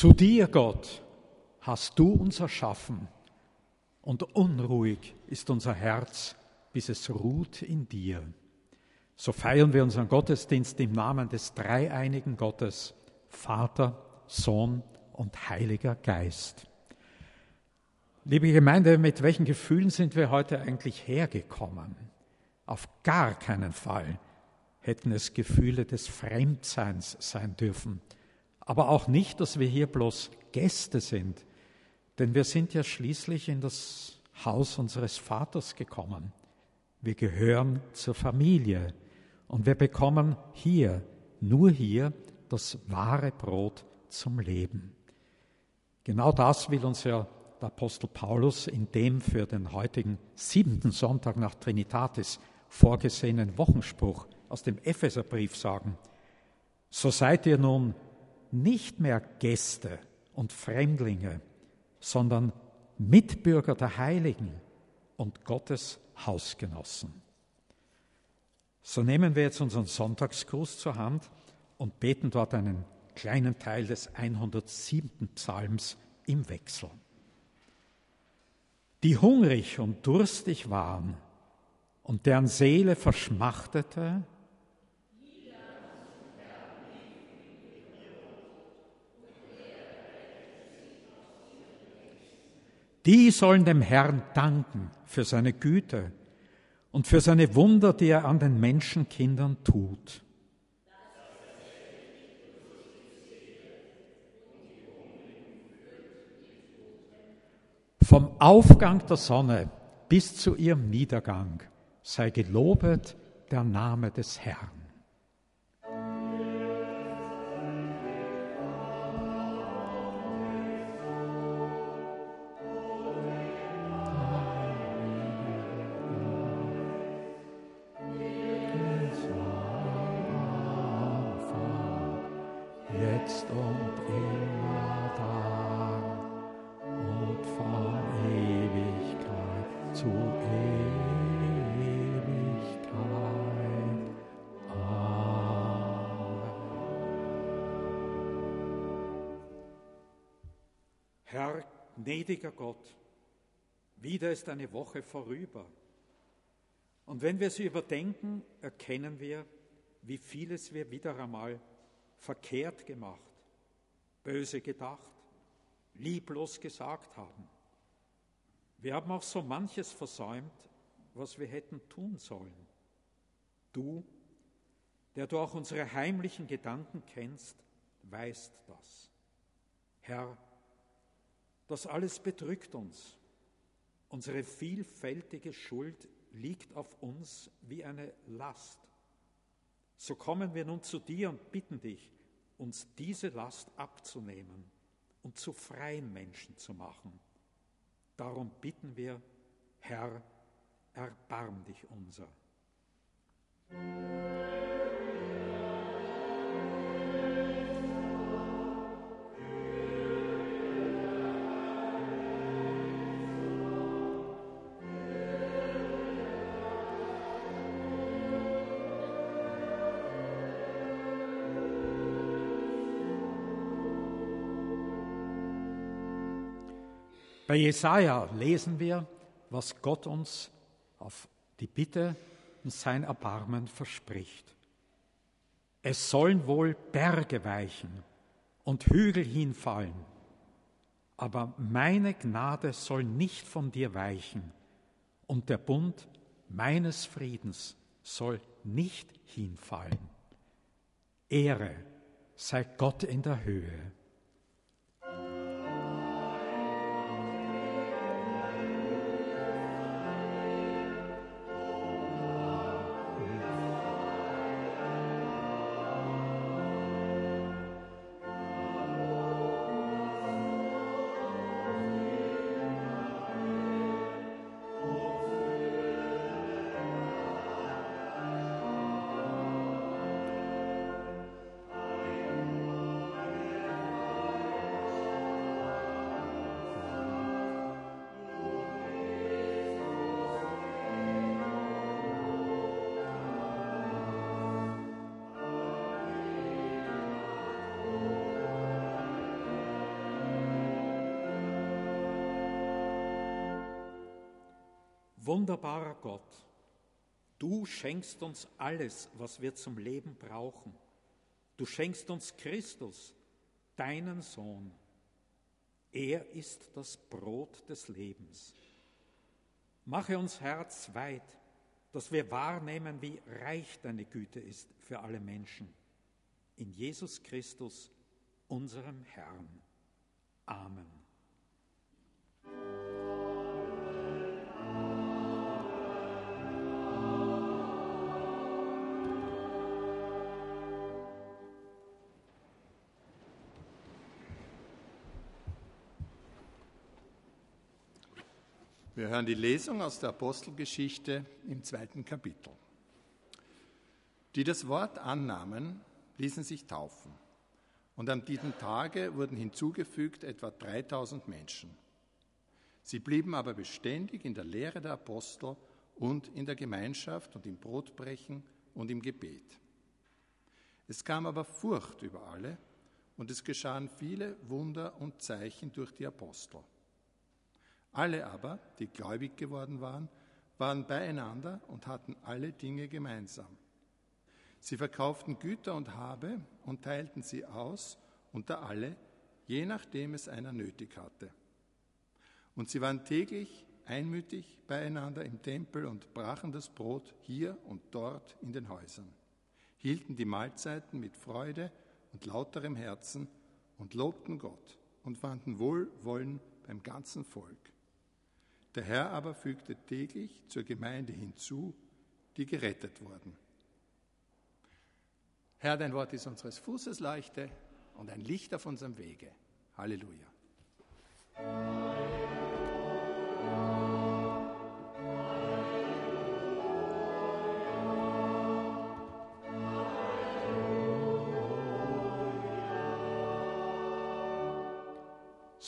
Zu dir, Gott, hast du uns erschaffen und unruhig ist unser Herz, bis es ruht in dir. So feiern wir unseren Gottesdienst im Namen des dreieinigen Gottes, Vater, Sohn und Heiliger Geist. Liebe Gemeinde, mit welchen Gefühlen sind wir heute eigentlich hergekommen? Auf gar keinen Fall hätten es Gefühle des Fremdseins sein dürfen, aber auch nicht, dass wir hier bloß Gäste sind, denn wir sind ja schließlich in das Haus unseres Vaters gekommen. Wir gehören zur Familie und wir bekommen hier, nur hier, das wahre Brot zum Leben. Genau das will uns ja der Apostel Paulus in dem für den heutigen siebten Sonntag nach Trinitatis vorgesehenen Wochenspruch aus dem Epheserbrief sagen. So seid ihr nun nicht mehr Gäste und Fremdlinge, sondern Mitbürger der Heiligen und Gottes Hausgenossen. So nehmen wir jetzt unseren Sonntagsgruß zur Hand und beten dort einen kleinen Teil des 107. Psalms im Wechsel. Die hungrig und durstig waren und deren Seele verschmachtete, die sollen dem Herrn danken für seine Güte und für seine Wunder, die er an den Menschenkindern tut. Vom Aufgang der Sonne bis zu ihrem Niedergang sei gelobet der Name des Herrn. Gnädiger Gott, wieder ist eine Woche vorüber. Und wenn wir sie überdenken, erkennen wir, wie vieles wir wieder einmal verkehrt gemacht, böse gedacht, lieblos gesagt haben. Wir haben auch so manches versäumt, was wir hätten tun sollen. Du, der du auch unsere heimlichen Gedanken kennst, weißt das. Herr, das alles bedrückt uns. Unsere vielfältige Schuld liegt auf uns wie eine Last. So kommen wir nun zu dir und bitten dich, uns diese Last abzunehmen und zu freien Menschen zu machen. Darum bitten wir, Herr, erbarm dich unser. Bei Jesaja lesen wir, was Gott uns auf die Bitte und sein Erbarmen verspricht. Es sollen wohl Berge weichen und Hügel hinfallen, aber meine Gnade soll nicht von dir weichen und der Bund meines Friedens soll nicht hinfallen. Ehre sei Gott in der Höhe Wunderbarer Gott, du schenkst uns alles, was wir zum Leben brauchen. Du schenkst uns Christus, deinen Sohn. Er ist das Brot des Lebens. Mache uns Herz weit, dass wir wahrnehmen, wie reich deine Güte ist für alle Menschen. In Jesus Christus, unserem Herrn. Amen. Wir hören die Lesung aus der Apostelgeschichte im zweiten Kapitel. Die das Wort annahmen, ließen sich taufen. Und am diesem Tage wurden hinzugefügt etwa 3000 Menschen. Sie blieben aber beständig in der Lehre der Apostel und in der Gemeinschaft und im Brotbrechen und im Gebet. Es kam aber Furcht über alle und es geschahen viele Wunder und Zeichen durch die Apostel. Alle aber, die gläubig geworden waren, waren beieinander und hatten alle Dinge gemeinsam. Sie verkauften Güter und Habe und teilten sie aus unter alle, je nachdem es einer nötig hatte. Und sie waren täglich einmütig beieinander im Tempel und brachen das Brot hier und dort in den Häusern, hielten die Mahlzeiten mit Freude und lauterem Herzen und lobten Gott und fanden Wohlwollen beim ganzen Volk. Der Herr aber fügte täglich zur Gemeinde hinzu, die gerettet wurden. Herr, dein Wort ist unseres Fußes Leuchte und ein Licht auf unserem Wege. Halleluja.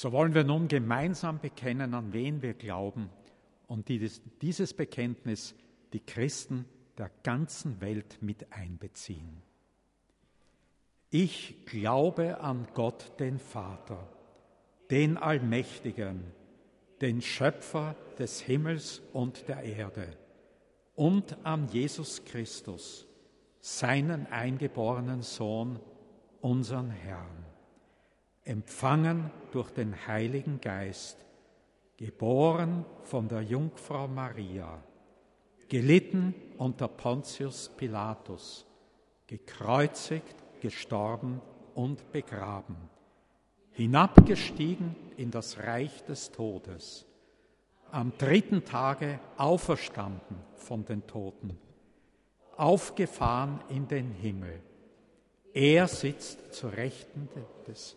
So wollen wir nun gemeinsam bekennen, an wen wir glauben und dieses Bekenntnis die Christen der ganzen Welt mit einbeziehen. Ich glaube an Gott den Vater, den Allmächtigen, den Schöpfer des Himmels und der Erde und an Jesus Christus, seinen eingeborenen Sohn, unseren Herrn empfangen durch den Heiligen Geist, geboren von der Jungfrau Maria, gelitten unter Pontius Pilatus, gekreuzigt, gestorben und begraben, hinabgestiegen in das Reich des Todes, am dritten Tage auferstanden von den Toten, aufgefahren in den Himmel. Er sitzt zur Rechten des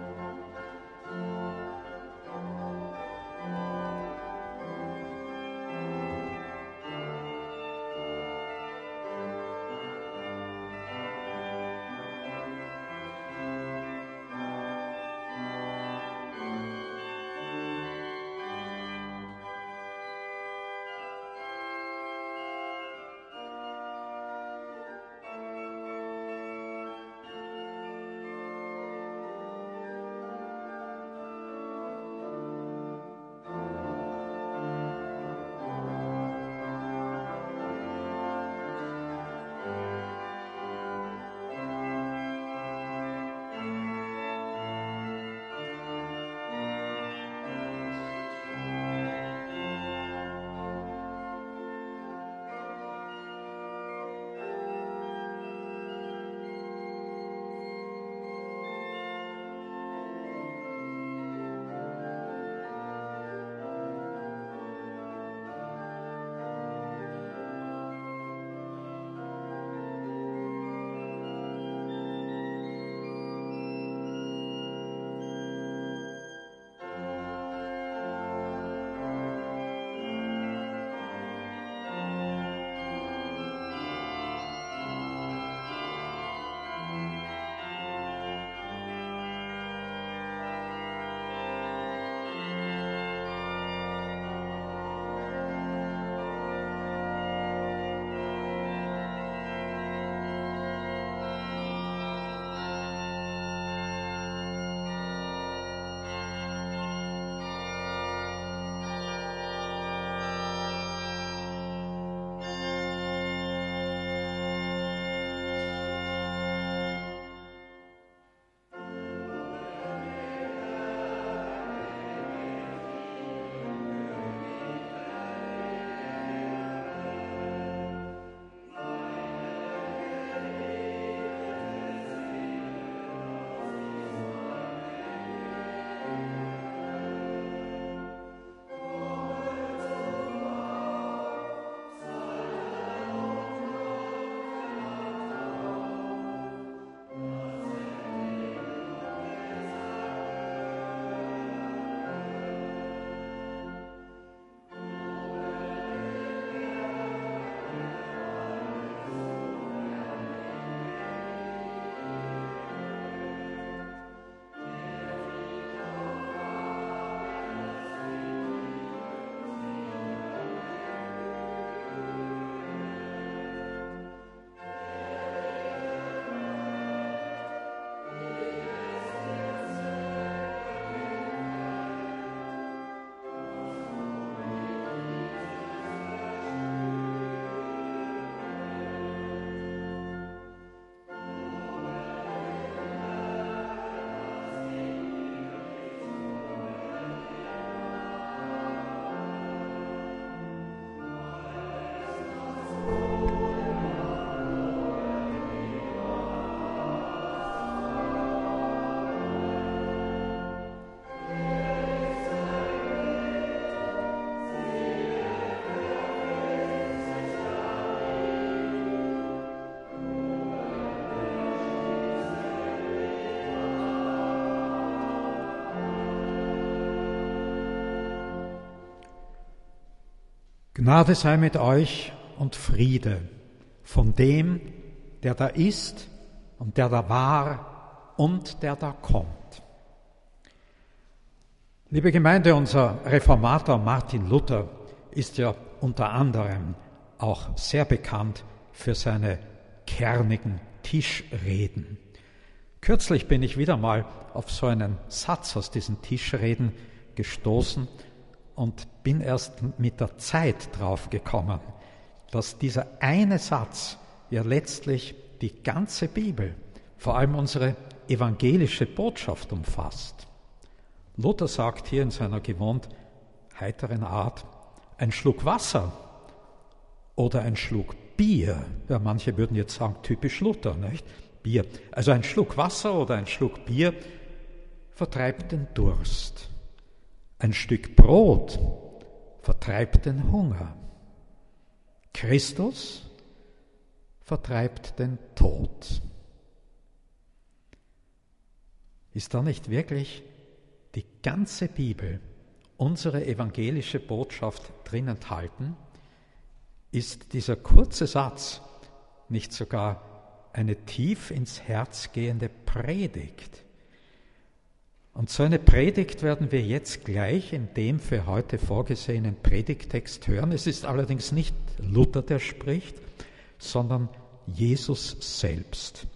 thank you Gnade sei mit euch und Friede von dem, der da ist und der da war und der da kommt. Liebe Gemeinde, unser Reformator Martin Luther ist ja unter anderem auch sehr bekannt für seine kernigen Tischreden. Kürzlich bin ich wieder mal auf so einen Satz aus diesen Tischreden gestoßen und bin erst mit der Zeit draufgekommen, dass dieser eine Satz ja letztlich die ganze Bibel, vor allem unsere evangelische Botschaft umfasst. Luther sagt hier in seiner gewohnt heiteren Art, ein Schluck Wasser oder ein Schluck Bier, ja, manche würden jetzt sagen, typisch Luther, nicht? Bier. Also ein Schluck Wasser oder ein Schluck Bier vertreibt den Durst. Ein Stück Brot vertreibt den Hunger. Christus vertreibt den Tod. Ist da nicht wirklich die ganze Bibel, unsere evangelische Botschaft drin enthalten? Ist dieser kurze Satz nicht sogar eine tief ins Herz gehende Predigt? Und so eine Predigt werden wir jetzt gleich in dem für heute vorgesehenen Predigtext hören. Es ist allerdings nicht Luther, der spricht, sondern Jesus selbst.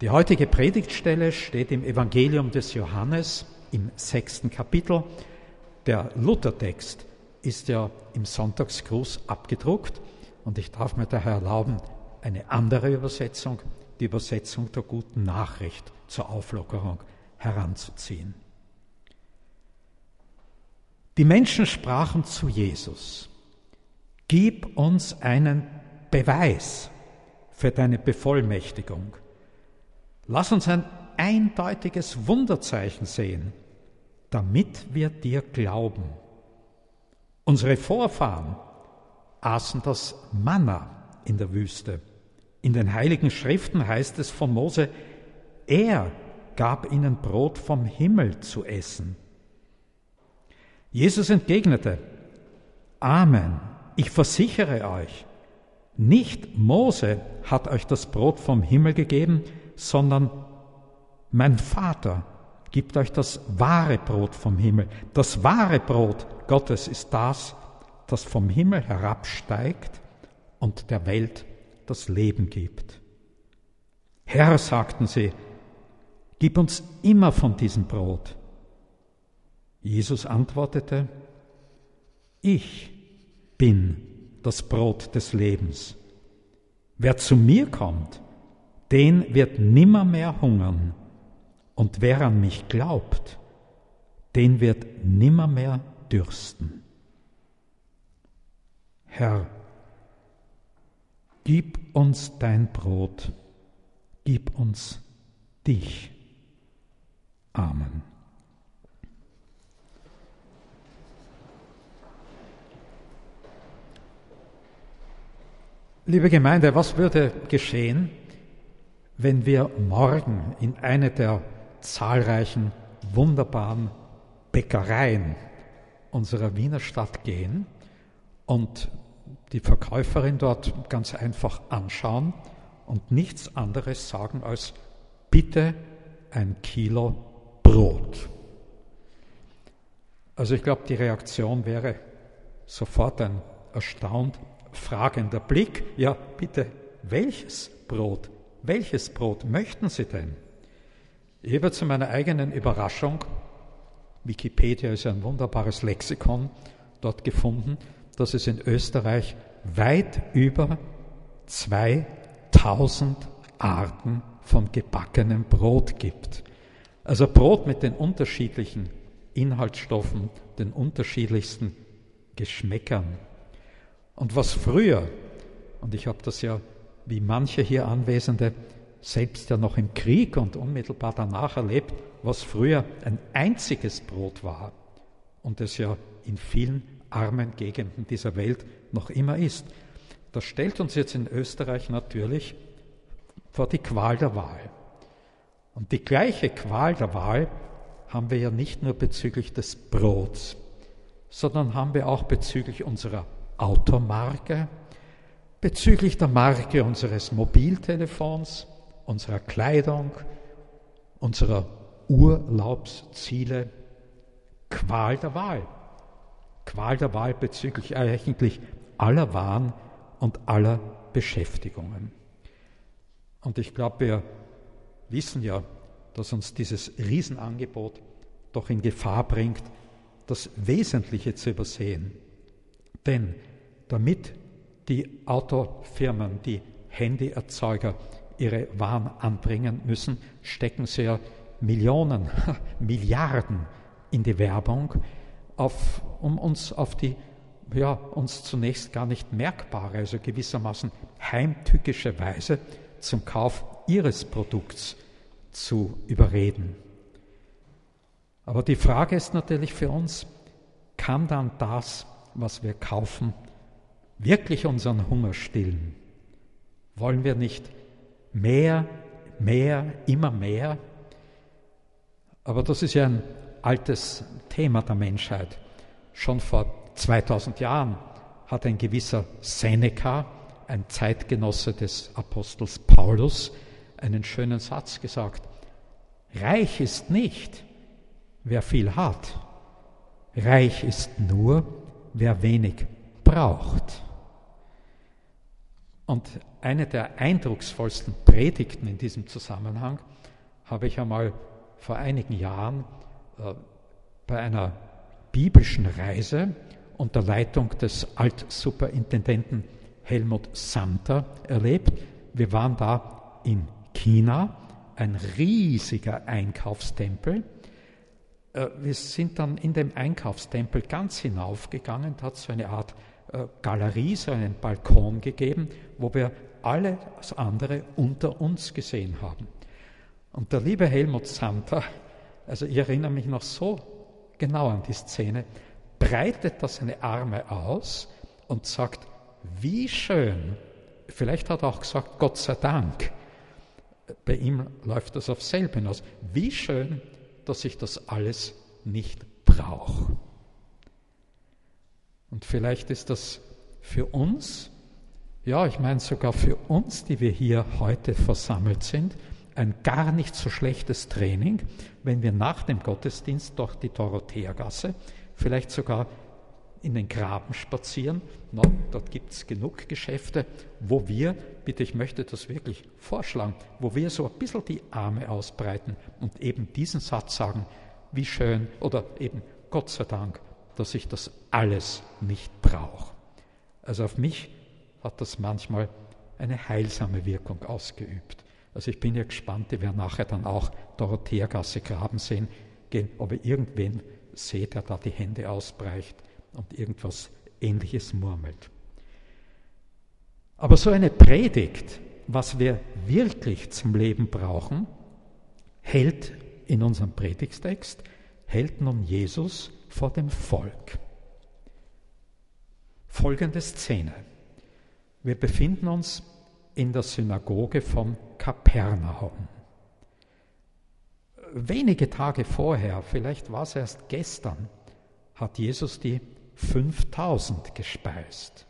Die heutige Predigtstelle steht im Evangelium des Johannes im sechsten Kapitel. Der Luthertext ist ja im Sonntagsgruß abgedruckt und ich darf mir daher erlauben, eine andere Übersetzung, die Übersetzung der guten Nachricht zur Auflockerung heranzuziehen. Die Menschen sprachen zu Jesus, Gib uns einen Beweis für deine Bevollmächtigung. Lass uns ein eindeutiges Wunderzeichen sehen, damit wir dir glauben. Unsere Vorfahren aßen das Manna in der Wüste. In den heiligen Schriften heißt es von Mose, er gab ihnen Brot vom Himmel zu essen. Jesus entgegnete, Amen, ich versichere euch, nicht Mose hat euch das Brot vom Himmel gegeben, sondern mein Vater gibt euch das wahre Brot vom Himmel. Das wahre Brot Gottes ist das, das vom Himmel herabsteigt und der Welt das Leben gibt. Herr, sagten sie, Gib uns immer von diesem Brot. Jesus antwortete, ich bin das Brot des Lebens. Wer zu mir kommt, den wird nimmermehr hungern, und wer an mich glaubt, den wird nimmermehr dürsten. Herr, gib uns dein Brot, gib uns dich. Amen. Liebe Gemeinde, was würde geschehen, wenn wir morgen in eine der zahlreichen wunderbaren Bäckereien unserer Wiener Stadt gehen und die Verkäuferin dort ganz einfach anschauen und nichts anderes sagen als bitte ein Kilo Brot. Also ich glaube, die Reaktion wäre sofort ein erstaunt fragender Blick. Ja, bitte, welches Brot? Welches Brot möchten Sie denn? Ich habe zu meiner eigenen Überraschung, Wikipedia ist ein wunderbares Lexikon, dort gefunden, dass es in Österreich weit über 2000 Arten von gebackenem Brot gibt. Also Brot mit den unterschiedlichen Inhaltsstoffen, den unterschiedlichsten Geschmäckern. Und was früher, und ich habe das ja wie manche hier Anwesende selbst ja noch im Krieg und unmittelbar danach erlebt, was früher ein einziges Brot war und es ja in vielen armen Gegenden dieser Welt noch immer ist. Das stellt uns jetzt in Österreich natürlich vor die Qual der Wahl. Und die gleiche Qual der Wahl haben wir ja nicht nur bezüglich des Brots, sondern haben wir auch bezüglich unserer Automarke, bezüglich der Marke unseres Mobiltelefons, unserer Kleidung, unserer Urlaubsziele, Qual der Wahl. Qual der Wahl bezüglich eigentlich aller Waren und aller Beschäftigungen. Und ich glaube, wir wissen ja, dass uns dieses Riesenangebot doch in Gefahr bringt, das Wesentliche zu übersehen. Denn damit die Autofirmen, die Handyerzeuger ihre Waren anbringen müssen, stecken sie ja Millionen, Milliarden in die Werbung, auf, um uns auf die ja, uns zunächst gar nicht merkbare, also gewissermaßen heimtückische Weise zum Kauf ihres Produkts zu überreden. Aber die Frage ist natürlich für uns, kann dann das, was wir kaufen, wirklich unseren Hunger stillen? Wollen wir nicht mehr, mehr, immer mehr? Aber das ist ja ein altes Thema der Menschheit. Schon vor 2000 Jahren hat ein gewisser Seneca, ein Zeitgenosse des Apostels Paulus, einen schönen Satz gesagt. Reich ist nicht, wer viel hat. Reich ist nur, wer wenig braucht. Und eine der eindrucksvollsten Predigten in diesem Zusammenhang habe ich einmal vor einigen Jahren äh, bei einer biblischen Reise unter Leitung des Altsuperintendenten Helmut Santer erlebt. Wir waren da in China, ein riesiger Einkaufstempel. Äh, wir sind dann in dem Einkaufstempel ganz hinaufgegangen, da hat es so eine Art äh, Galerie, so einen Balkon gegeben, wo wir alles andere unter uns gesehen haben. Und der liebe Helmut Santer, also ich erinnere mich noch so genau an die Szene, breitet da seine Arme aus und sagt, wie schön, vielleicht hat er auch gesagt, Gott sei Dank, bei ihm läuft das auf selbe hinaus, wie schön, dass ich das alles nicht brauche. Und vielleicht ist das für uns, ja, ich meine sogar für uns, die wir hier heute versammelt sind, ein gar nicht so schlechtes Training, wenn wir nach dem Gottesdienst durch die Dorotheergasse, vielleicht sogar in den Graben spazieren. No, dort gibt es genug Geschäfte, wo wir, bitte ich möchte das wirklich vorschlagen, wo wir so ein bisschen die Arme ausbreiten und eben diesen Satz sagen, wie schön oder eben Gott sei Dank, dass ich das alles nicht brauche. Also auf mich hat das manchmal eine heilsame Wirkung ausgeübt. Also ich bin ja gespannt, die werden nachher dann auch Dorotheergasse Graben sehen, gehen, ob ihr irgendwen seht, der da die Hände ausbreicht und irgendwas Ähnliches murmelt. Aber so eine Predigt, was wir wirklich zum Leben brauchen, hält in unserem Predigstext, hält nun Jesus vor dem Volk. Folgende Szene. Wir befinden uns in der Synagoge von Kapernaum. Wenige Tage vorher, vielleicht war es erst gestern, hat Jesus die 5000 gespeist.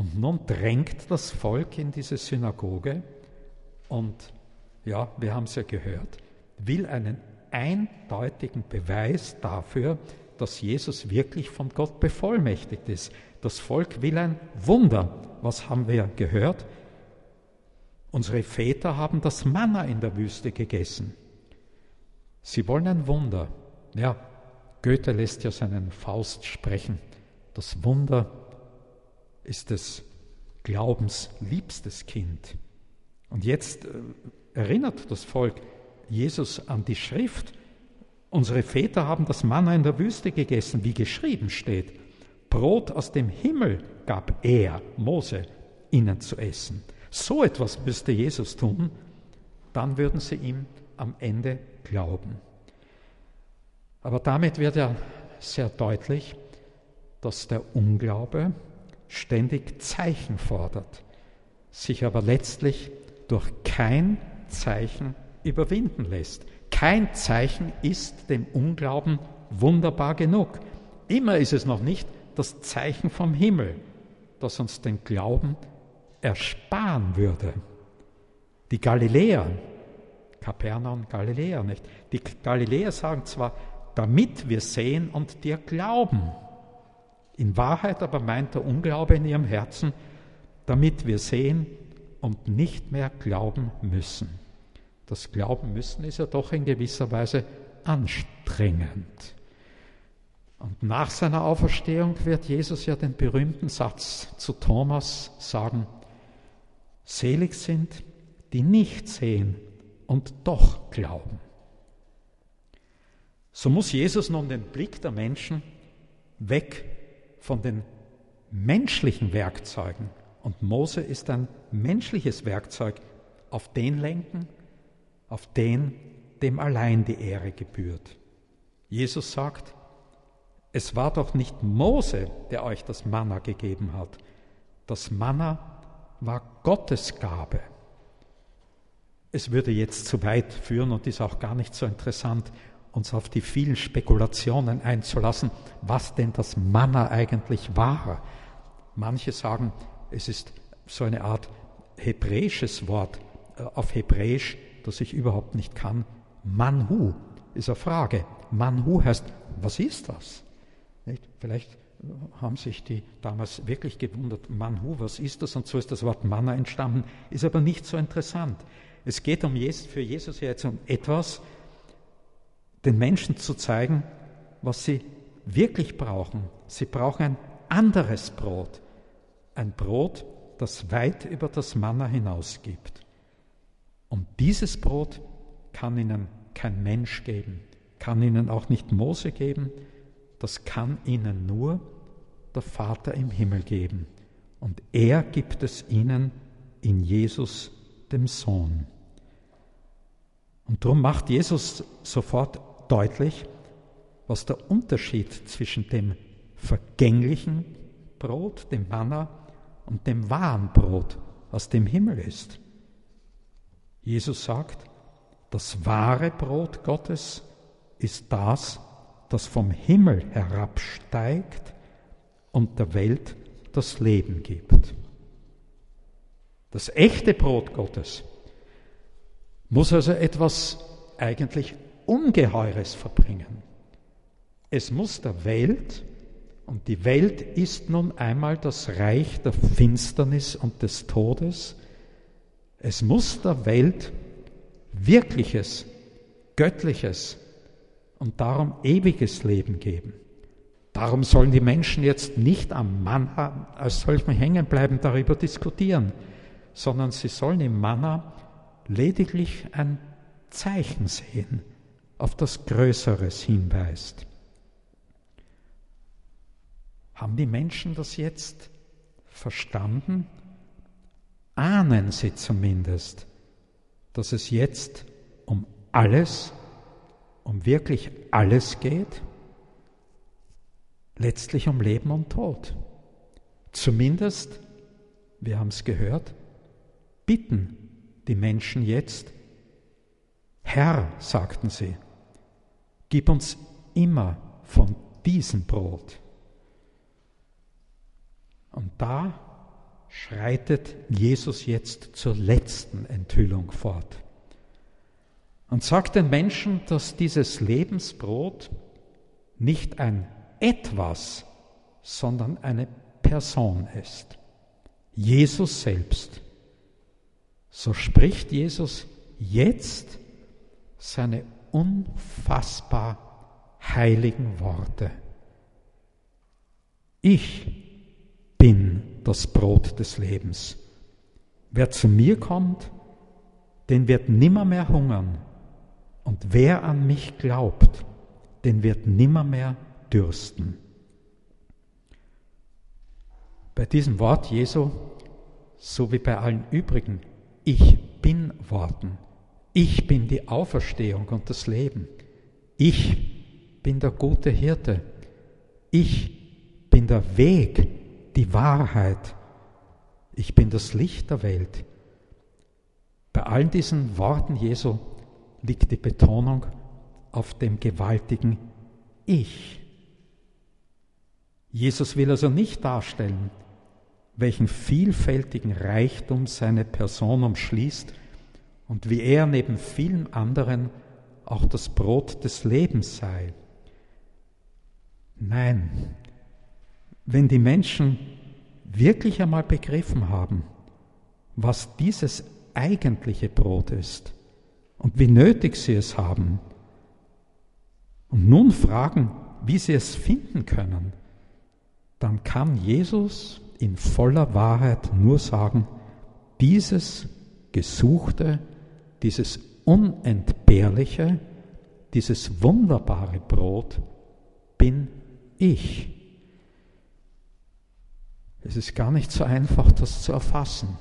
Und nun drängt das Volk in diese Synagoge und, ja, wir haben es ja gehört, will einen eindeutigen Beweis dafür, dass Jesus wirklich von Gott bevollmächtigt ist. Das Volk will ein Wunder. Was haben wir gehört? Unsere Väter haben das Manna in der Wüste gegessen. Sie wollen ein Wunder. Ja, Goethe lässt ja seinen Faust sprechen. Das Wunder ist des Glaubens liebstes Kind. Und jetzt äh, erinnert das Volk Jesus an die Schrift. Unsere Väter haben das Manna in der Wüste gegessen, wie geschrieben steht. Brot aus dem Himmel gab er, Mose, ihnen zu essen. So etwas müsste Jesus tun, dann würden sie ihm am Ende glauben. Aber damit wird ja sehr deutlich, dass der Unglaube ständig Zeichen fordert, sich aber letztlich durch kein Zeichen überwinden lässt. Kein Zeichen ist dem Unglauben wunderbar genug. immer ist es noch nicht das Zeichen vom Himmel, das uns den Glauben ersparen würde. Die Galiläer, Kapernaum, Galiläer, nicht? Die Galiläer sagen zwar, damit wir sehen und dir glauben. In Wahrheit aber meint der Unglaube in ihrem Herzen, damit wir sehen und nicht mehr glauben müssen. Das Glauben müssen ist ja doch in gewisser Weise anstrengend. Und nach seiner Auferstehung wird Jesus ja den berühmten Satz zu Thomas sagen, selig sind, die nicht sehen und doch glauben. So muss Jesus nun den Blick der Menschen weg von den menschlichen Werkzeugen, und Mose ist ein menschliches Werkzeug, auf den lenken, auf den, dem allein die Ehre gebührt. Jesus sagt, es war doch nicht Mose, der euch das Manna gegeben hat. Das Manna war Gottes Gabe. Es würde jetzt zu weit führen und ist auch gar nicht so interessant, uns auf die vielen Spekulationen einzulassen, was denn das Manna eigentlich war. Manche sagen, es ist so eine Art hebräisches Wort äh, auf Hebräisch, das ich überhaupt nicht kann. Manhu ist eine Frage. Manhu heißt, was ist das? Nicht? Vielleicht haben sich die damals wirklich gewundert, Manhu, was ist das? Und so ist das Wort Manna entstanden, ist aber nicht so interessant. Es geht um Jesus, für Jesus jetzt um etwas, den Menschen zu zeigen, was sie wirklich brauchen. Sie brauchen ein anderes Brot, ein Brot, das weit über das Manna hinausgibt. Und dieses Brot kann ihnen kein Mensch geben, kann ihnen auch nicht Mose geben, das kann ihnen nur der Vater im Himmel geben. Und er gibt es ihnen in Jesus, dem Sohn. Und darum macht Jesus sofort deutlich, was der Unterschied zwischen dem vergänglichen Brot, dem Manna, und dem wahren Brot aus dem Himmel ist. Jesus sagt, das wahre Brot Gottes ist das, das vom Himmel herabsteigt und der Welt das Leben gibt. Das echte Brot Gottes muss also etwas eigentlich Ungeheures verbringen. Es muss der Welt, und die Welt ist nun einmal das Reich der Finsternis und des Todes, es muss der Welt wirkliches, göttliches und darum ewiges Leben geben. Darum sollen die Menschen jetzt nicht am Manna als solchem hängen bleiben, darüber diskutieren, sondern sie sollen im Manna lediglich ein Zeichen sehen, auf das Größeres hinweist. Haben die Menschen das jetzt verstanden? ahnen sie zumindest, dass es jetzt um alles, um wirklich alles geht, letztlich um Leben und Tod. Zumindest, wir haben es gehört, bitten die Menschen jetzt, Herr, sagten sie, gib uns immer von diesem Brot. Und da schreitet Jesus jetzt zur letzten Enthüllung fort und sagt den Menschen, dass dieses Lebensbrot nicht ein etwas, sondern eine Person ist. Jesus selbst. So spricht Jesus jetzt seine unfassbar heiligen Worte. Ich bin das Brot des Lebens. Wer zu mir kommt, den wird nimmermehr hungern. Und wer an mich glaubt, den wird nimmermehr dürsten. Bei diesem Wort Jesu, so wie bei allen übrigen, ich bin Worten. Ich bin die Auferstehung und das Leben. Ich bin der gute Hirte. Ich bin der Weg, die Wahrheit. Ich bin das Licht der Welt. Bei allen diesen Worten Jesu liegt die Betonung auf dem gewaltigen Ich. Jesus will also nicht darstellen, welchen vielfältigen Reichtum seine Person umschließt und wie er neben vielen anderen auch das Brot des Lebens sei. Nein, wenn die Menschen wirklich einmal begriffen haben, was dieses eigentliche Brot ist und wie nötig sie es haben, und nun fragen, wie sie es finden können, dann kann Jesus in voller Wahrheit nur sagen, dieses Gesuchte, dieses Unentbehrliche, dieses wunderbare Brot bin ich. Es ist gar nicht so einfach, das zu erfassen.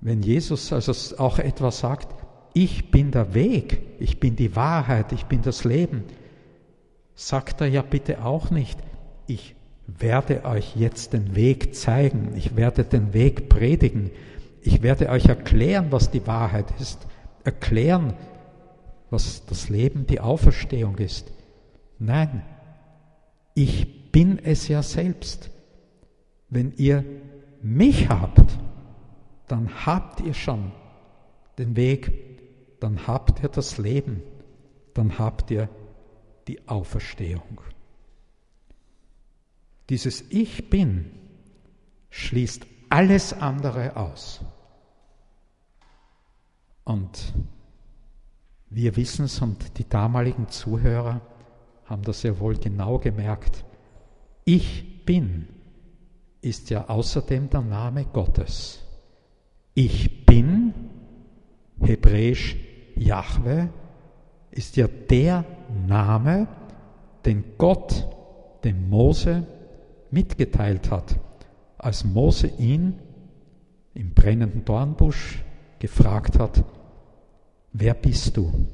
Wenn Jesus also auch etwas sagt, ich bin der Weg, ich bin die Wahrheit, ich bin das Leben, sagt er ja bitte auch nicht, ich werde euch jetzt den Weg zeigen, ich werde den Weg predigen, ich werde euch erklären, was die Wahrheit ist, erklären, was das Leben, die Auferstehung ist. Nein, ich bin es ja selbst. Wenn ihr mich habt, dann habt ihr schon den Weg, dann habt ihr das Leben, dann habt ihr die Auferstehung. Dieses Ich bin schließt alles andere aus. Und wir wissen es und die damaligen Zuhörer haben das ja wohl genau gemerkt. Ich bin ist ja außerdem der Name Gottes. Ich bin, hebräisch Jahwe, ist ja der Name, den Gott dem Mose mitgeteilt hat, als Mose ihn im brennenden Dornbusch gefragt hat, wer bist du?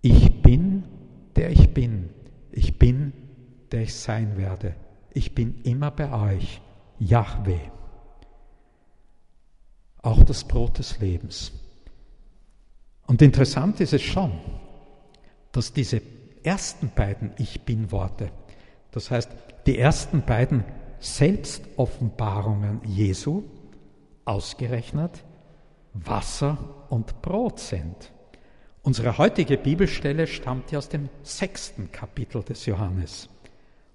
Ich bin, der ich bin. Ich bin, der ich sein werde. Ich bin immer bei euch, Yahweh. Auch das Brot des Lebens. Und interessant ist es schon, dass diese ersten beiden Ich bin Worte, das heißt die ersten beiden Selbstoffenbarungen Jesu, ausgerechnet Wasser und Brot sind. Unsere heutige Bibelstelle stammt ja aus dem sechsten Kapitel des Johannes.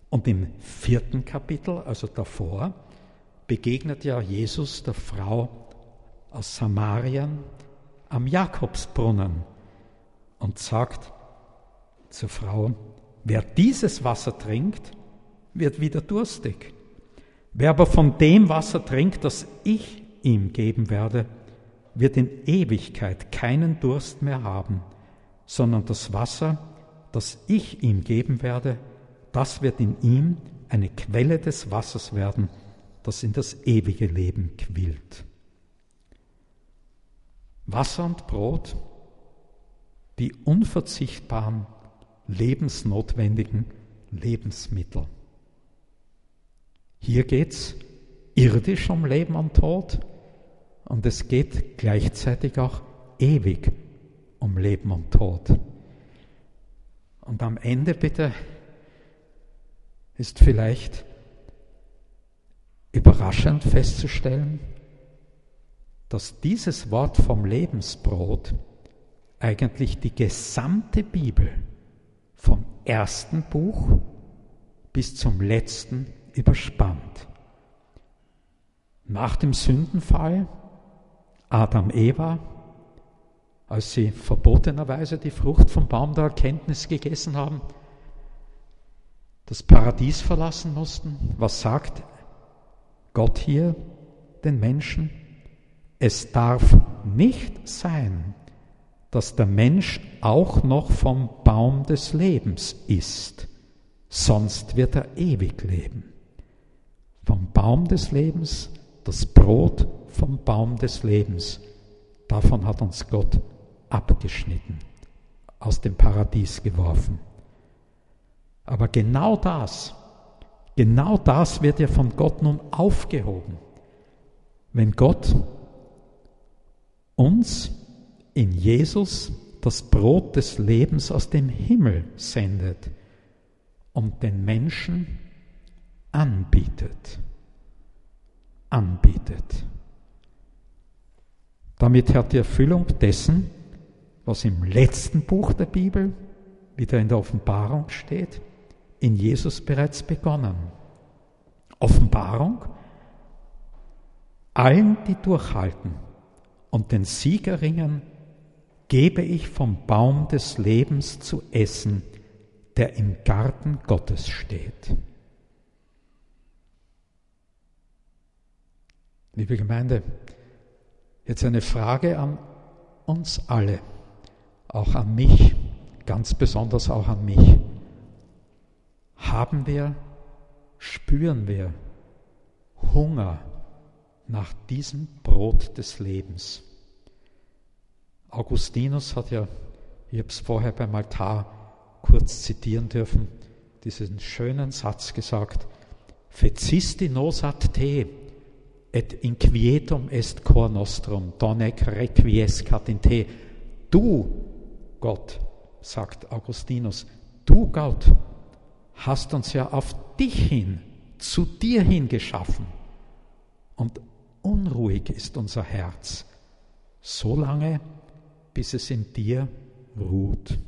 Und im vierten Kapitel, also davor, begegnet ja Jesus der Frau aus Samarien am Jakobsbrunnen und sagt zur Frau, wer dieses Wasser trinkt, wird wieder durstig. Wer aber von dem Wasser trinkt, das ich ihm geben werde, wird in Ewigkeit keinen Durst mehr haben, sondern das Wasser, das ich ihm geben werde, das wird in ihm eine Quelle des Wassers werden, das in das ewige Leben quillt. Wasser und Brot, die unverzichtbaren, lebensnotwendigen Lebensmittel. Hier geht es irdisch um Leben und Tod und es geht gleichzeitig auch ewig um Leben und Tod. Und am Ende bitte ist vielleicht überraschend festzustellen, dass dieses Wort vom Lebensbrot eigentlich die gesamte Bibel vom ersten Buch bis zum letzten überspannt. Nach dem Sündenfall Adam, Eva, als sie verbotenerweise die Frucht vom Baum der Erkenntnis gegessen haben, das Paradies verlassen mussten. Was sagt Gott hier den Menschen? Es darf nicht sein, dass der Mensch auch noch vom Baum des Lebens isst, sonst wird er ewig leben. Vom Baum des Lebens, das Brot vom Baum des Lebens. Davon hat uns Gott abgeschnitten, aus dem Paradies geworfen. Aber genau das, genau das wird ja von Gott nun aufgehoben. Wenn Gott uns in Jesus das Brot des Lebens aus dem Himmel sendet, um den Menschen anbietet. Anbietet. Damit hat die Erfüllung dessen, was im letzten Buch der Bibel, wieder in der Offenbarung steht, in Jesus bereits begonnen. Offenbarung, allen, die durchhalten und den Sieg erringen, gebe ich vom Baum des Lebens zu essen, der im Garten Gottes steht. Liebe Gemeinde, jetzt eine Frage an uns alle, auch an mich, ganz besonders auch an mich. Haben wir, spüren wir Hunger nach diesem Brot des Lebens? Augustinus hat ja, ich habe es vorher beim Altar kurz zitieren dürfen, diesen schönen Satz gesagt, Fecisti nosat te, et inquietum est cor nostrum, donec requiescat in te. Du, Gott, sagt Augustinus, du, Gott, hast uns ja auf dich hin, zu dir hin geschaffen. Und unruhig ist unser Herz, so lange, bis es in dir ruht.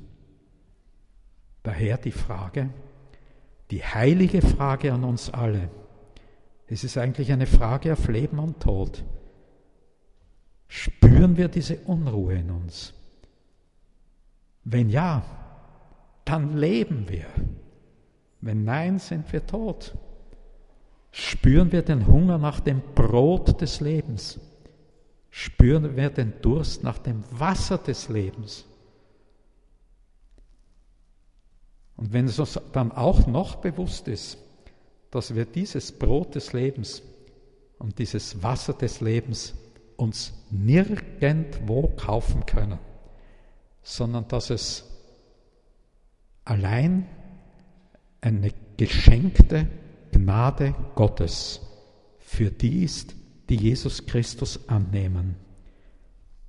Daher die Frage, die heilige Frage an uns alle, es ist eigentlich eine Frage auf Leben und Tod. Spüren wir diese Unruhe in uns? Wenn ja, dann leben wir. Wenn nein, sind wir tot. Spüren wir den Hunger nach dem Brot des Lebens? Spüren wir den Durst nach dem Wasser des Lebens? Und wenn es uns dann auch noch bewusst ist, dass wir dieses Brot des Lebens und dieses Wasser des Lebens uns nirgendwo kaufen können, sondern dass es allein eine geschenkte Gnade Gottes für die ist, die Jesus Christus annehmen.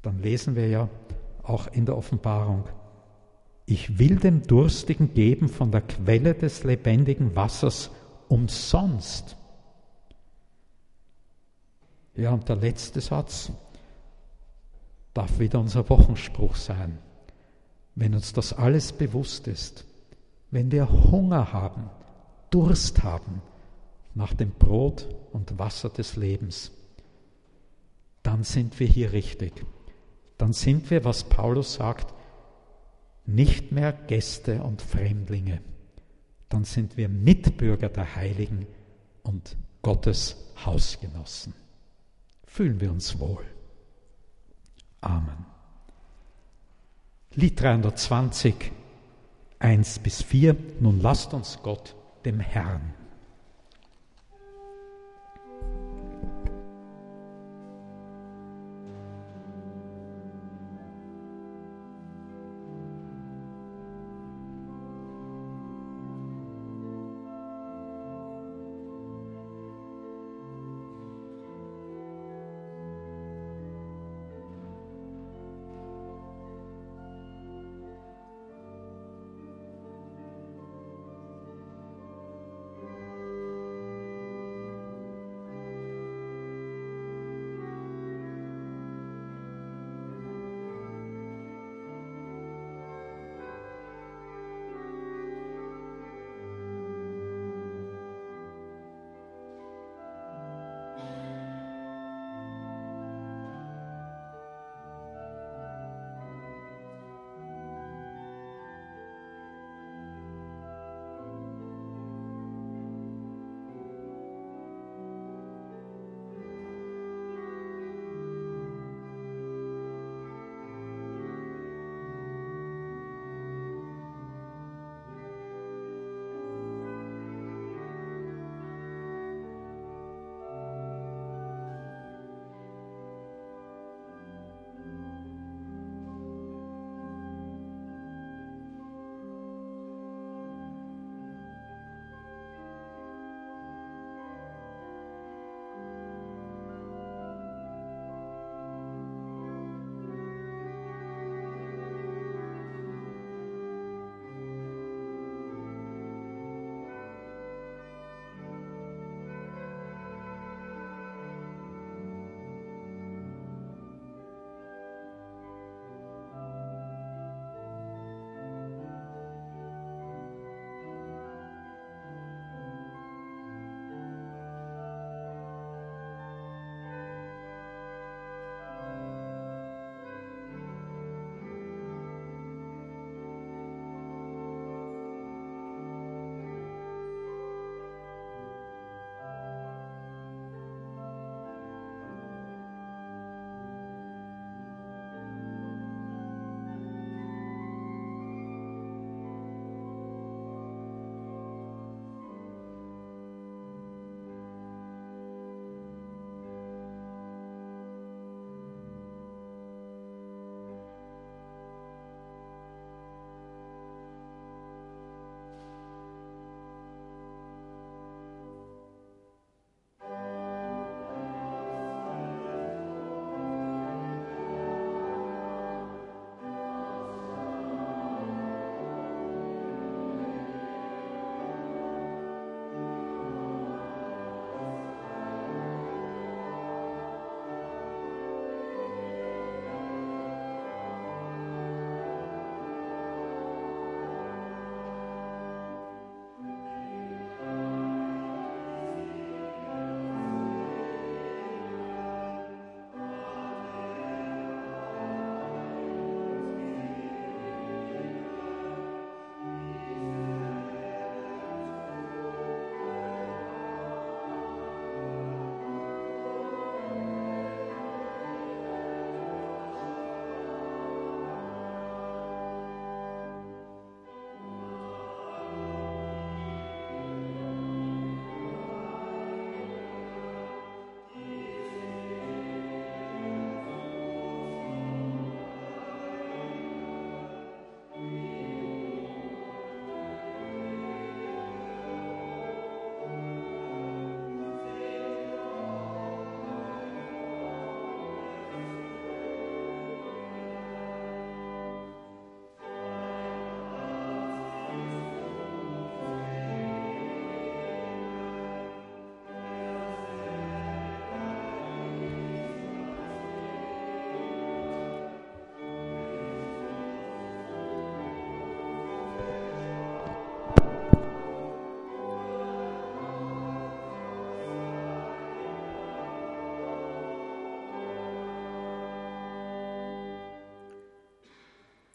Dann lesen wir ja auch in der Offenbarung, ich will dem Durstigen geben von der Quelle des lebendigen Wassers umsonst. Ja, und der letzte Satz darf wieder unser Wochenspruch sein. Wenn uns das alles bewusst ist, wenn wir Hunger haben, Durst haben nach dem Brot und Wasser des Lebens, dann sind wir hier richtig. Dann sind wir, was Paulus sagt, nicht mehr Gäste und Fremdlinge dann sind wir Mitbürger der Heiligen und Gottes Hausgenossen. Fühlen wir uns wohl. Amen. Lied 320, 1 bis 4. Nun lasst uns Gott, dem Herrn.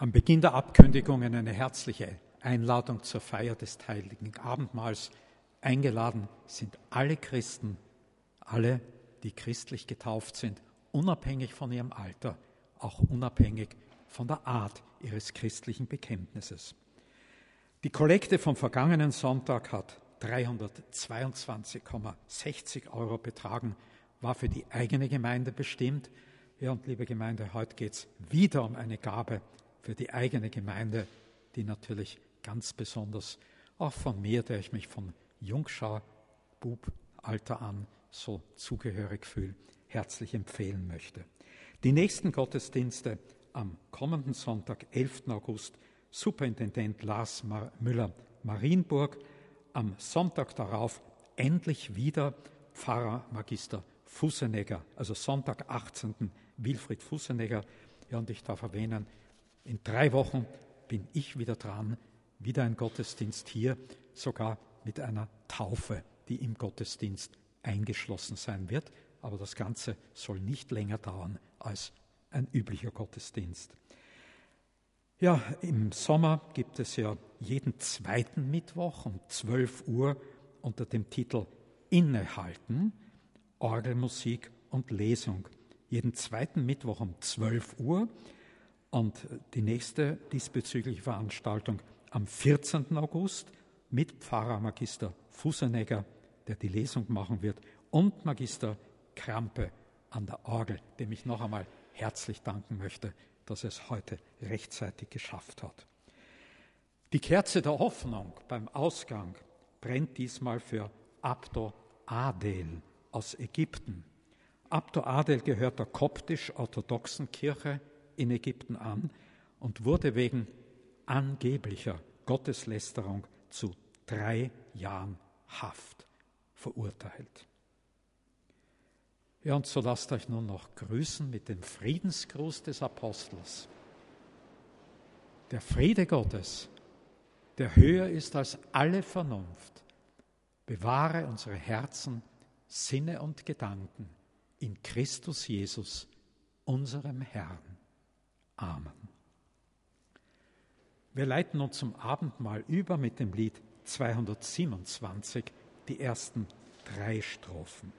Am Beginn der Abkündigungen eine herzliche Einladung zur Feier des Heiligen Abendmahls. Eingeladen sind alle Christen, alle, die christlich getauft sind, unabhängig von ihrem Alter, auch unabhängig von der Art ihres christlichen Bekenntnisses. Die Kollekte vom vergangenen Sonntag hat 322,60 Euro betragen, war für die eigene Gemeinde bestimmt. Ja, und liebe Gemeinde, heute geht es wieder um eine Gabe für die eigene Gemeinde, die natürlich ganz besonders auch von mir, der ich mich von Jungschau, Bubalter an so zugehörig fühle, herzlich empfehlen möchte. Die nächsten Gottesdienste am kommenden Sonntag, 11. August, Superintendent Lars Müller Marienburg, am Sonntag darauf endlich wieder Pfarrer Magister Fusenegger, also Sonntag, 18. Wilfried Fusenegger. Ja, und ich darf erwähnen, in drei Wochen bin ich wieder dran, wieder ein Gottesdienst hier, sogar mit einer Taufe, die im Gottesdienst eingeschlossen sein wird. Aber das Ganze soll nicht länger dauern als ein üblicher Gottesdienst. Ja, im Sommer gibt es ja jeden zweiten Mittwoch um 12 Uhr unter dem Titel Innehalten, Orgelmusik und Lesung. Jeden zweiten Mittwoch um 12 Uhr und die nächste diesbezügliche Veranstaltung am 14. August mit Pfarrer Magister Fusenegger, der die Lesung machen wird, und Magister Krampe an der Orgel, dem ich noch einmal herzlich danken möchte, dass er es heute rechtzeitig geschafft hat. Die Kerze der Hoffnung beim Ausgang brennt diesmal für Abdo Adel aus Ägypten. Abdo Adel gehört der koptisch-orthodoxen Kirche in Ägypten an und wurde wegen angeblicher Gotteslästerung zu drei Jahren Haft verurteilt. Ja, und so lasst euch nun noch grüßen mit dem Friedensgruß des Apostels. Der Friede Gottes, der höher ist als alle Vernunft, bewahre unsere Herzen, Sinne und Gedanken in Christus Jesus, unserem Herrn. Amen. Wir leiten uns zum Abendmahl über mit dem Lied 227, die ersten drei Strophen.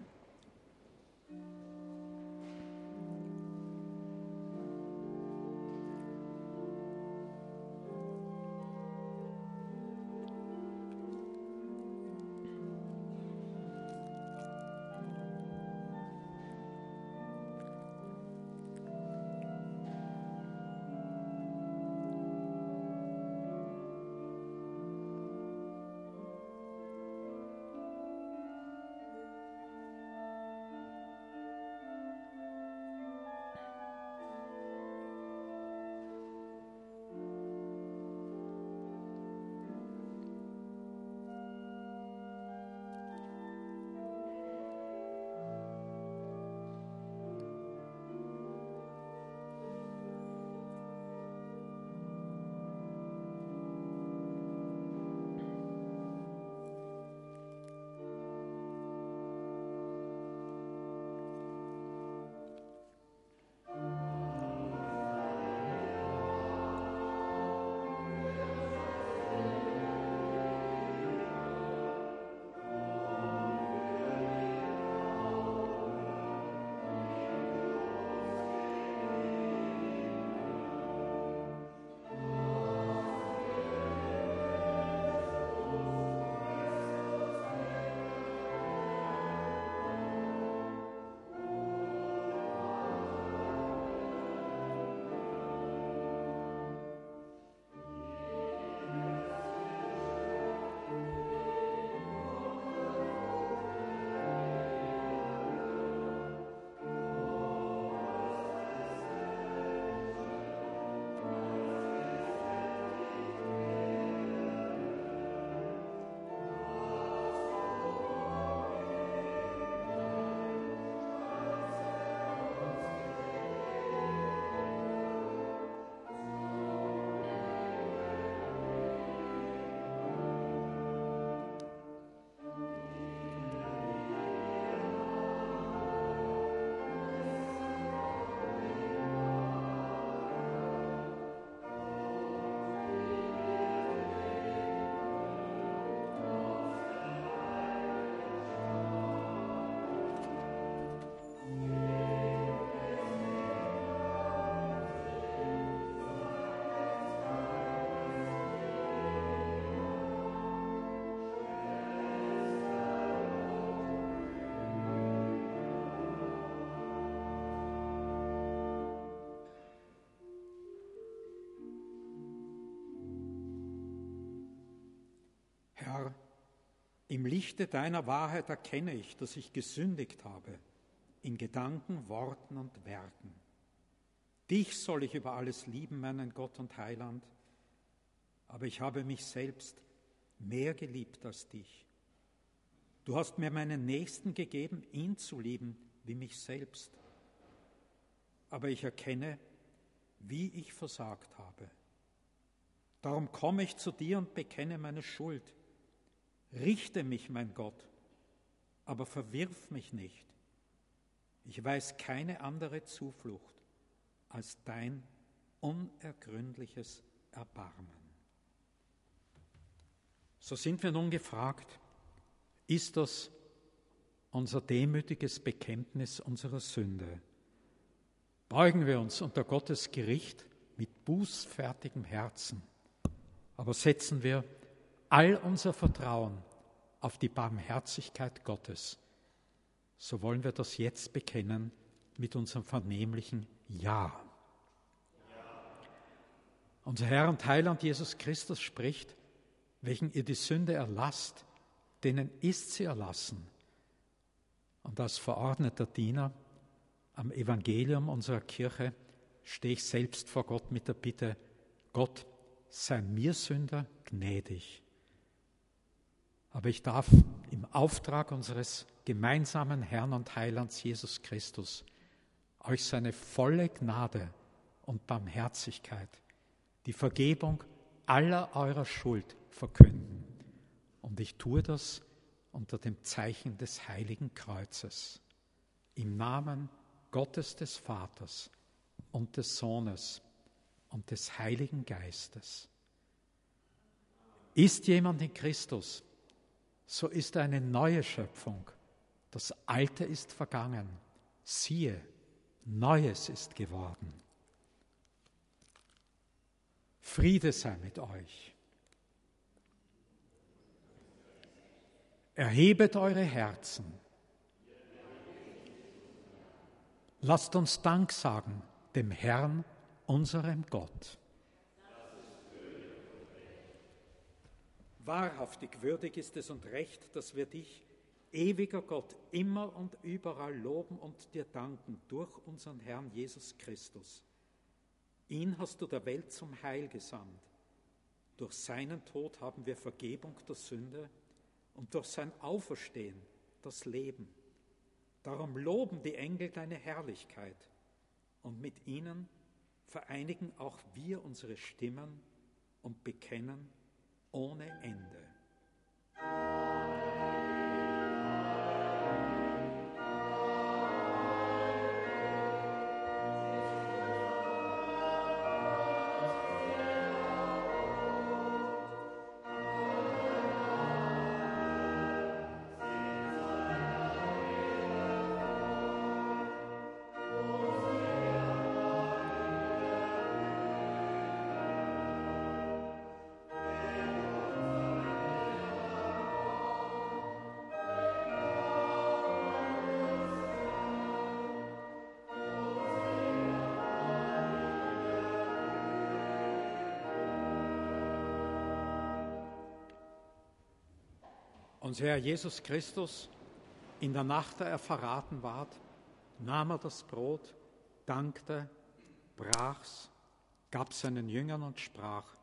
Im Lichte deiner Wahrheit erkenne ich, dass ich gesündigt habe, in Gedanken, Worten und Werken. Dich soll ich über alles lieben, meinen Gott und Heiland, aber ich habe mich selbst mehr geliebt als dich. Du hast mir meinen Nächsten gegeben, ihn zu lieben wie mich selbst. Aber ich erkenne, wie ich versagt habe. Darum komme ich zu dir und bekenne meine Schuld. Richte mich, mein Gott, aber verwirf mich nicht. Ich weiß keine andere Zuflucht als dein unergründliches Erbarmen. So sind wir nun gefragt, ist das unser demütiges Bekenntnis unserer Sünde? Beugen wir uns unter Gottes Gericht mit bußfertigem Herzen, aber setzen wir all unser Vertrauen auf die Barmherzigkeit Gottes, so wollen wir das jetzt bekennen mit unserem vernehmlichen Ja. Unser Herr und Heiland Jesus Christus spricht, welchen ihr die Sünde erlasst, denen ist sie erlassen. Und als verordneter Diener am Evangelium unserer Kirche stehe ich selbst vor Gott mit der Bitte, Gott, sei mir Sünder gnädig. Aber ich darf im Auftrag unseres gemeinsamen Herrn und Heilands Jesus Christus euch seine volle Gnade und Barmherzigkeit, die Vergebung aller eurer Schuld verkünden. Und ich tue das unter dem Zeichen des heiligen Kreuzes. Im Namen Gottes des Vaters und des Sohnes und des Heiligen Geistes. Ist jemand in Christus, so ist eine neue Schöpfung. Das Alte ist vergangen. Siehe, Neues ist geworden. Friede sei mit euch. Erhebet eure Herzen. Lasst uns Dank sagen dem Herrn, unserem Gott. Wahrhaftig würdig ist es und recht, dass wir dich, ewiger Gott, immer und überall loben und dir danken durch unseren Herrn Jesus Christus. Ihn hast du der Welt zum Heil gesandt. Durch seinen Tod haben wir Vergebung der Sünde und durch sein Auferstehen das Leben. Darum loben die Engel deine Herrlichkeit und mit ihnen vereinigen auch wir unsere Stimmen und bekennen, ohne Ende. Unser Herr Jesus Christus, in der Nacht, da er verraten ward, nahm er das Brot, dankte, brach's, gab seinen Jüngern und sprach,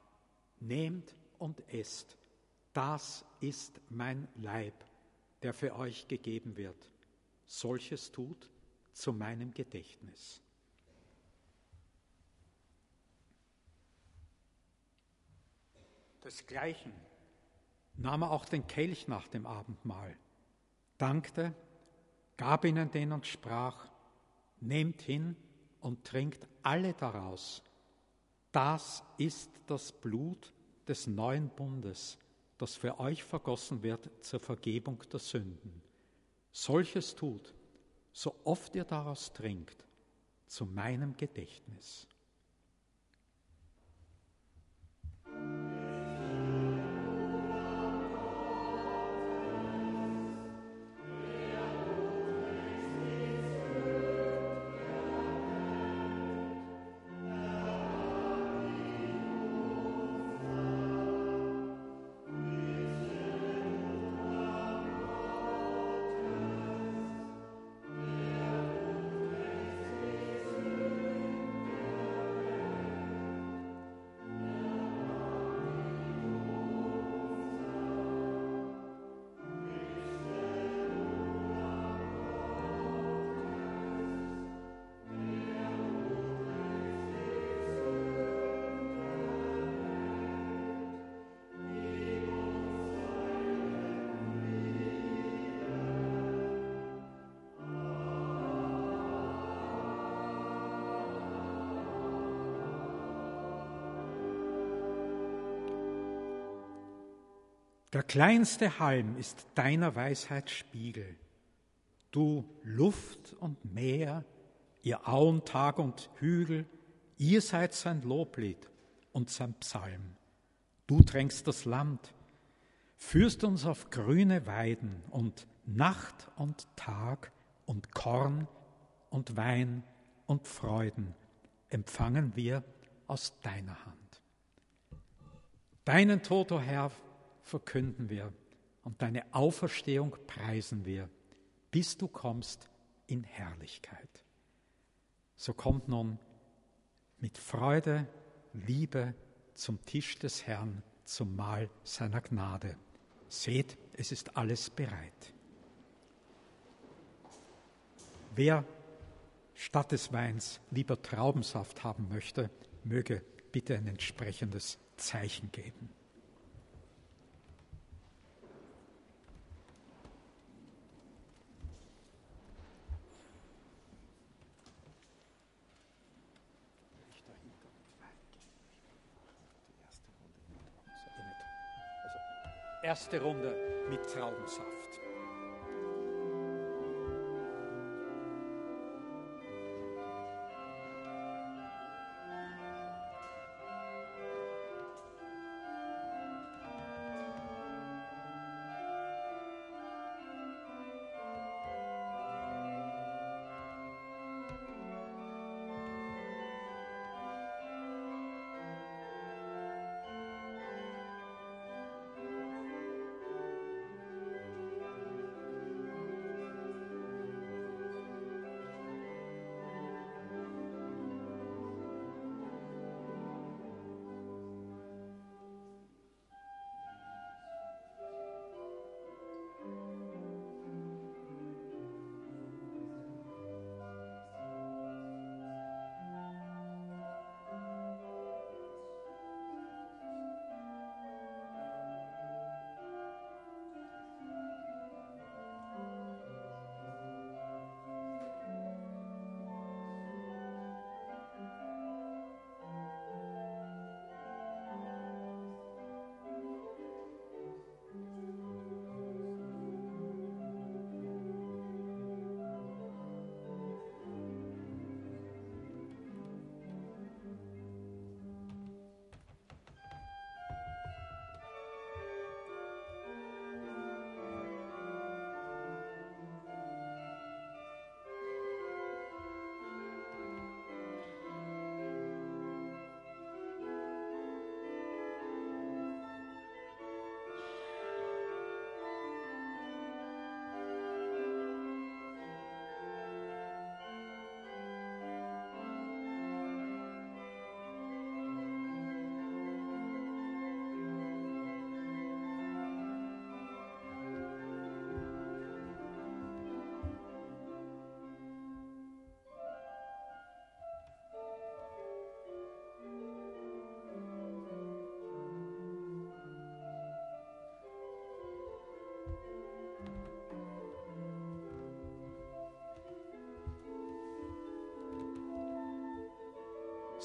Nehmt und esst, das ist mein Leib, der für euch gegeben wird. Solches tut zu meinem Gedächtnis. Desgleichen nahm er auch den Kelch nach dem Abendmahl, dankte, gab ihnen den und sprach, nehmt hin und trinkt alle daraus. Das ist das Blut des neuen Bundes, das für euch vergossen wird zur Vergebung der Sünden. Solches tut, so oft ihr daraus trinkt, zu meinem Gedächtnis. Kleinste Halm ist deiner Weisheit Spiegel. Du Luft und Meer, ihr Auen, Tag und Hügel, ihr seid sein Loblied und sein Psalm. Du tränkst das Land, führst uns auf grüne Weiden und Nacht und Tag und Korn und Wein und Freuden empfangen wir aus deiner Hand. Deinen Tod, o oh Herr, verkünden wir und deine Auferstehung preisen wir, bis du kommst in Herrlichkeit. So kommt nun mit Freude, Liebe zum Tisch des Herrn, zum Mahl seiner Gnade. Seht, es ist alles bereit. Wer statt des Weins lieber Traubensaft haben möchte, möge bitte ein entsprechendes Zeichen geben. Erste Runde mit Traubensaft.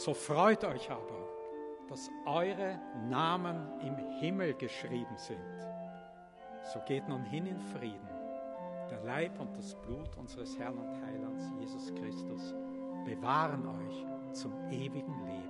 So freut euch aber, dass eure Namen im Himmel geschrieben sind. So geht nun hin in Frieden. Der Leib und das Blut unseres Herrn und Heilands Jesus Christus bewahren euch zum ewigen Leben.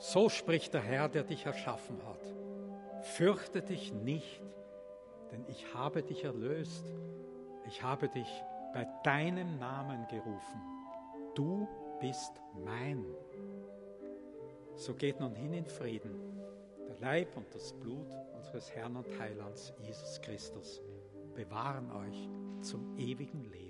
So spricht der Herr, der dich erschaffen hat. Fürchte dich nicht, denn ich habe dich erlöst. Ich habe dich bei deinem Namen gerufen. Du bist mein. So geht nun hin in Frieden. Der Leib und das Blut unseres Herrn und Heilands Jesus Christus bewahren euch zum ewigen Leben.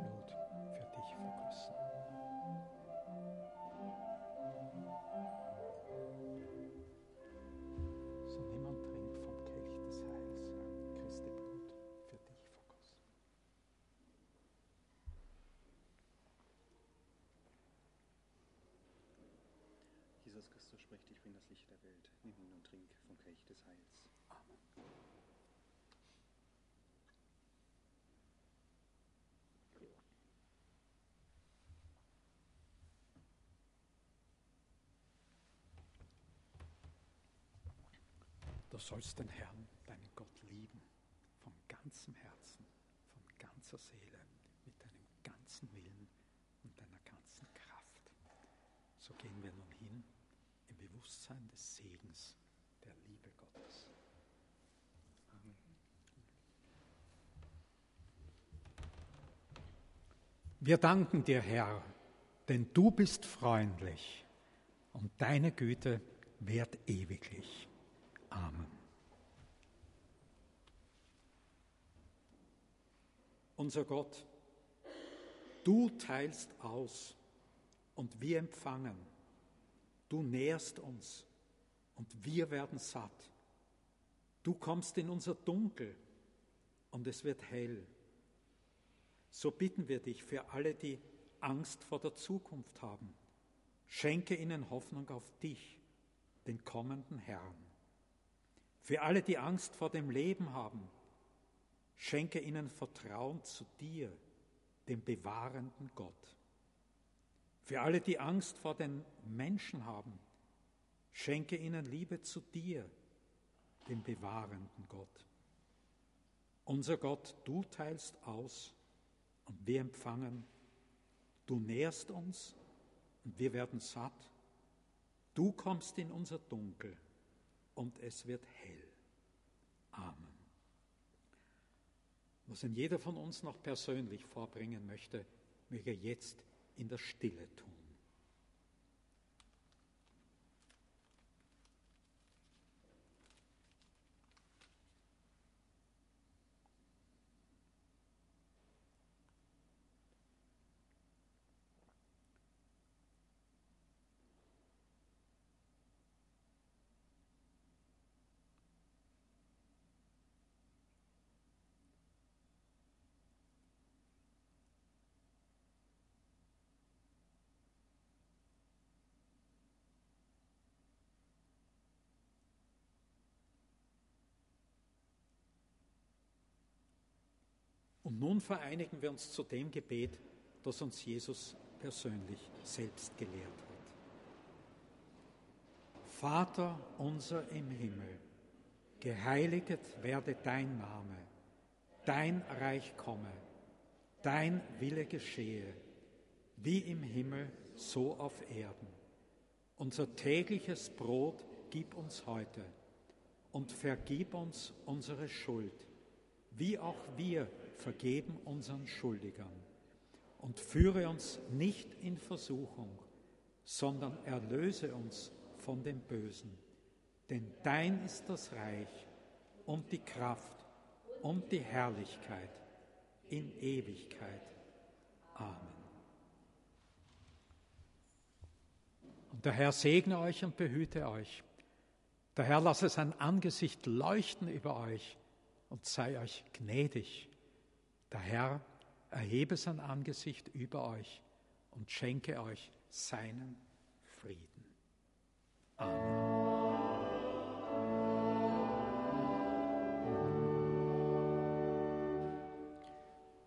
Christus spricht, ich bin das Licht der Welt. Nimm ihn und trink vom Kelch des Heils. Amen. sollst den Herrn, deinen Gott, lieben, von ganzem Herzen, von ganzer Seele, mit deinem ganzen Willen und deiner ganzen Kraft. So gehen wir nun Bewusstsein des Segens der Liebe Gottes. Amen. Wir danken dir, Herr, denn du bist freundlich und deine Güte währt ewiglich. Amen. Unser Gott, du teilst aus und wir empfangen. Du nährst uns und wir werden satt. Du kommst in unser Dunkel und es wird hell. So bitten wir dich für alle, die Angst vor der Zukunft haben. Schenke ihnen Hoffnung auf dich, den kommenden Herrn. Für alle, die Angst vor dem Leben haben, schenke ihnen Vertrauen zu dir, dem bewahrenden Gott. Für alle, die Angst vor den Menschen haben, schenke ihnen Liebe zu dir, dem bewahrenden Gott. Unser Gott, du teilst aus und wir empfangen. Du nährst uns und wir werden satt. Du kommst in unser Dunkel und es wird hell. Amen. Was ein jeder von uns noch persönlich vorbringen möchte, möge jetzt in der Stille tun. Und nun vereinigen wir uns zu dem Gebet, das uns Jesus persönlich selbst gelehrt hat. Vater unser im Himmel, geheiliget werde dein Name, dein Reich komme, dein Wille geschehe, wie im Himmel, so auf Erden. Unser tägliches Brot gib uns heute und vergib uns unsere Schuld, wie auch wir vergeben unseren Schuldigern und führe uns nicht in Versuchung, sondern erlöse uns von dem Bösen. Denn dein ist das Reich und die Kraft und die Herrlichkeit in Ewigkeit. Amen. Und der Herr segne euch und behüte euch. Der Herr lasse sein Angesicht leuchten über euch und sei euch gnädig. Der Herr erhebe sein Angesicht über euch und schenke euch seinen Frieden. Amen.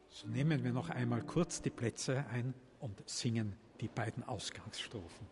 So nehmen wir noch einmal kurz die Plätze ein und singen die beiden Ausgangsstrophen.